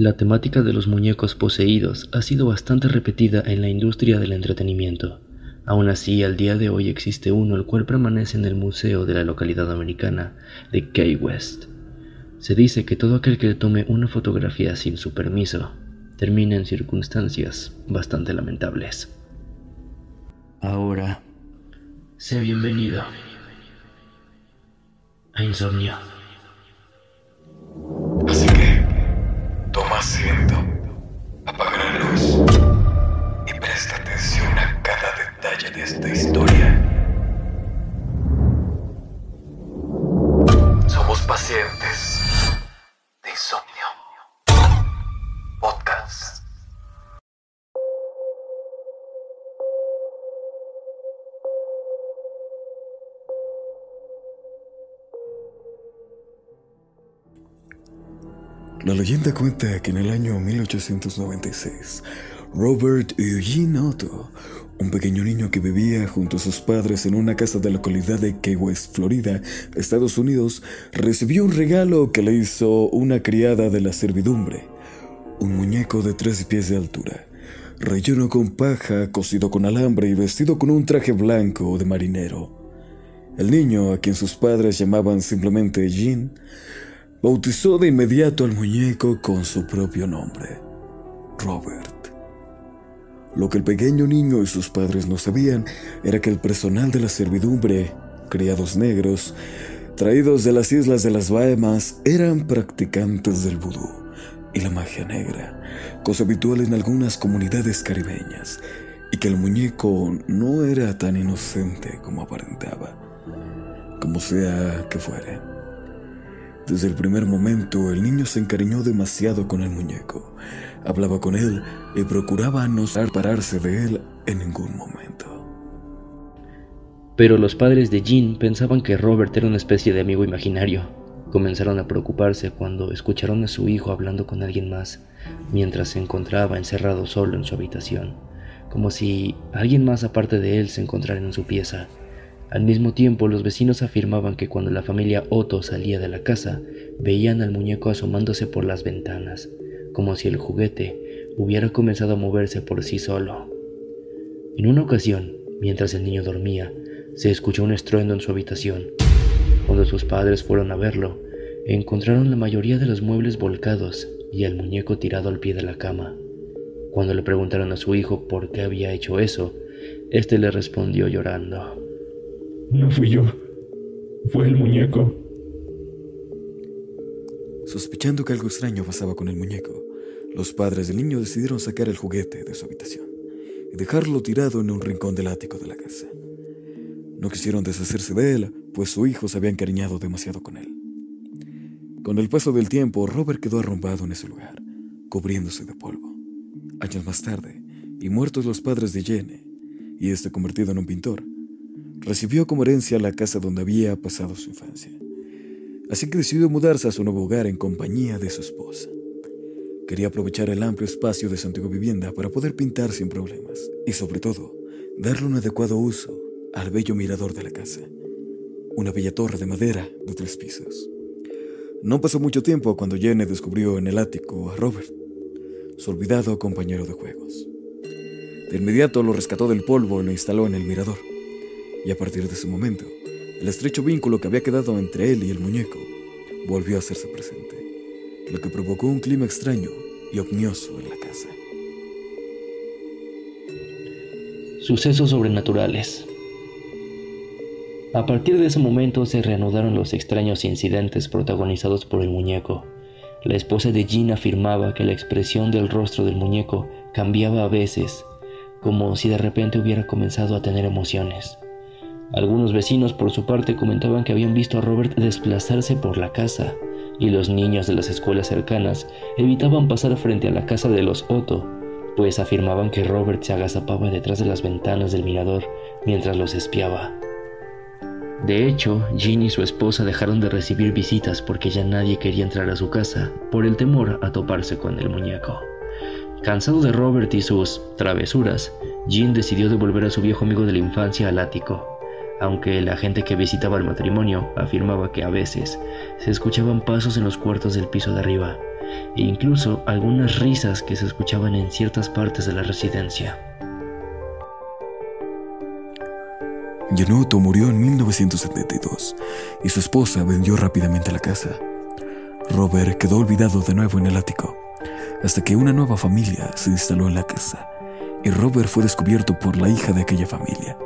La temática de los muñecos poseídos ha sido bastante repetida en la industria del entretenimiento. Aún así, al día de hoy existe uno el cual permanece en el museo de la localidad americana de Key West. Se dice que todo aquel que tome una fotografía sin su permiso termina en circunstancias bastante lamentables. Ahora, sé bienvenido a Insomnio. Pacientes de insomnio. Podcast. La leyenda cuenta que en el año 1896, Robert Eugene Otto, un pequeño niño que vivía junto a sus padres en una casa de la localidad de Key West, Florida, Estados Unidos, recibió un regalo que le hizo una criada de la servidumbre, un muñeco de tres pies de altura, relleno con paja, cosido con alambre y vestido con un traje blanco de marinero. El niño, a quien sus padres llamaban simplemente Jean, bautizó de inmediato al muñeco con su propio nombre, Robert. Lo que el pequeño niño y sus padres no sabían era que el personal de la servidumbre, criados negros, traídos de las islas de las Bahamas, eran practicantes del vudú y la magia negra, cosa habitual en algunas comunidades caribeñas, y que el muñeco no era tan inocente como aparentaba, como sea que fuera. Desde el primer momento el niño se encariñó demasiado con el muñeco. Hablaba con él y procuraba no separarse de él en ningún momento. Pero los padres de Jean pensaban que Robert era una especie de amigo imaginario. Comenzaron a preocuparse cuando escucharon a su hijo hablando con alguien más, mientras se encontraba encerrado solo en su habitación, como si alguien más aparte de él se encontrara en su pieza. Al mismo tiempo, los vecinos afirmaban que cuando la familia Otto salía de la casa, veían al muñeco asomándose por las ventanas, como si el juguete hubiera comenzado a moverse por sí solo. En una ocasión, mientras el niño dormía, se escuchó un estruendo en su habitación. Cuando sus padres fueron a verlo, encontraron la mayoría de los muebles volcados y el muñeco tirado al pie de la cama. Cuando le preguntaron a su hijo por qué había hecho eso, éste le respondió llorando. No fui yo. Fue el muñeco. Sospechando que algo extraño pasaba con el muñeco, los padres del niño decidieron sacar el juguete de su habitación y dejarlo tirado en un rincón del ático de la casa. No quisieron deshacerse de él, pues su hijo se había encariñado demasiado con él. Con el paso del tiempo, Robert quedó arrumbado en ese lugar, cubriéndose de polvo. Años más tarde, y muertos los padres de Jenny, y este convertido en un pintor, recibió como herencia la casa donde había pasado su infancia. Así que decidió mudarse a su nuevo hogar en compañía de su esposa. Quería aprovechar el amplio espacio de su antigua vivienda para poder pintar sin problemas y sobre todo darle un adecuado uso al bello mirador de la casa, una bella torre de madera de tres pisos. No pasó mucho tiempo cuando Jenny descubrió en el ático a Robert, su olvidado compañero de juegos. De inmediato lo rescató del polvo y lo instaló en el mirador y a partir de ese momento, el estrecho vínculo que había quedado entre él y el muñeco volvió a hacerse presente, lo que provocó un clima extraño y omnioso en la casa. Sucesos sobrenaturales. A partir de ese momento se reanudaron los extraños incidentes protagonizados por el muñeco. La esposa de Jean afirmaba que la expresión del rostro del muñeco cambiaba a veces, como si de repente hubiera comenzado a tener emociones. Algunos vecinos por su parte comentaban que habían visto a Robert desplazarse por la casa y los niños de las escuelas cercanas evitaban pasar frente a la casa de los Otto, pues afirmaban que Robert se agazapaba detrás de las ventanas del mirador mientras los espiaba. De hecho, Jean y su esposa dejaron de recibir visitas porque ya nadie quería entrar a su casa por el temor a toparse con el muñeco. Cansado de Robert y sus travesuras, Jean decidió devolver a su viejo amigo de la infancia al ático aunque la gente que visitaba el matrimonio afirmaba que a veces se escuchaban pasos en los cuartos del piso de arriba, e incluso algunas risas que se escuchaban en ciertas partes de la residencia. Yanoto murió en 1972 y su esposa vendió rápidamente la casa. Robert quedó olvidado de nuevo en el ático, hasta que una nueva familia se instaló en la casa y Robert fue descubierto por la hija de aquella familia.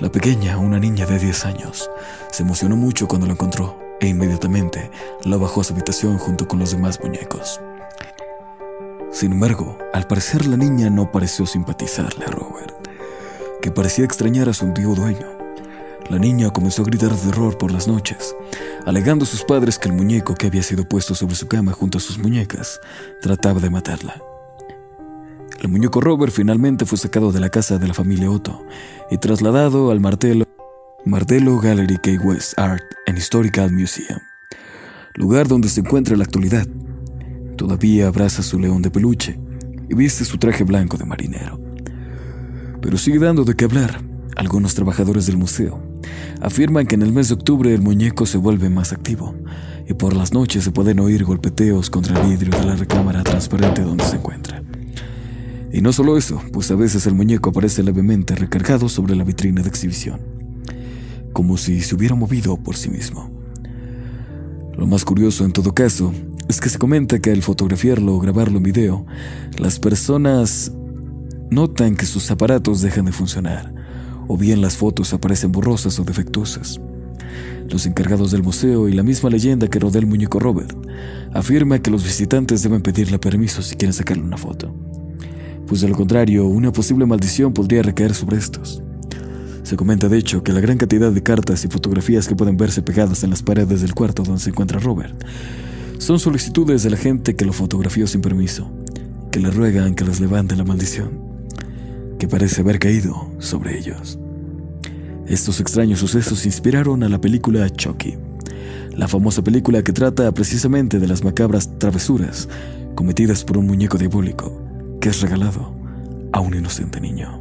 La pequeña, una niña de 10 años, se emocionó mucho cuando lo encontró e inmediatamente la bajó a su habitación junto con los demás muñecos. Sin embargo, al parecer la niña no pareció simpatizarle a Robert, que parecía extrañar a su antiguo dueño. La niña comenzó a gritar de terror por las noches, alegando a sus padres que el muñeco que había sido puesto sobre su cama junto a sus muñecas trataba de matarla. El muñeco Robert finalmente fue sacado de la casa de la familia Otto y trasladado al Martello, Martello Gallery Key West Art and Historical Museum, lugar donde se encuentra en la actualidad. Todavía abraza su león de peluche y viste su traje blanco de marinero. Pero sigue dando de qué hablar. Algunos trabajadores del museo afirman que en el mes de octubre el muñeco se vuelve más activo y por las noches se pueden oír golpeteos contra el vidrio de la recámara transparente donde se encuentra. Y no solo eso, pues a veces el muñeco aparece levemente recargado sobre la vitrina de exhibición, como si se hubiera movido por sí mismo. Lo más curioso en todo caso es que se comenta que al fotografiarlo o grabarlo en video, las personas notan que sus aparatos dejan de funcionar, o bien las fotos aparecen borrosas o defectuosas. Los encargados del museo y la misma leyenda que rodea el muñeco Robert afirma que los visitantes deben pedirle permiso si quieren sacarle una foto pues de lo contrario, una posible maldición podría recaer sobre estos. Se comenta de hecho que la gran cantidad de cartas y fotografías que pueden verse pegadas en las paredes del cuarto donde se encuentra Robert son solicitudes de la gente que lo fotografió sin permiso, que le ruegan que les levante la maldición, que parece haber caído sobre ellos. Estos extraños sucesos inspiraron a la película Chucky, la famosa película que trata precisamente de las macabras travesuras cometidas por un muñeco diabólico que es regalado a un inocente niño.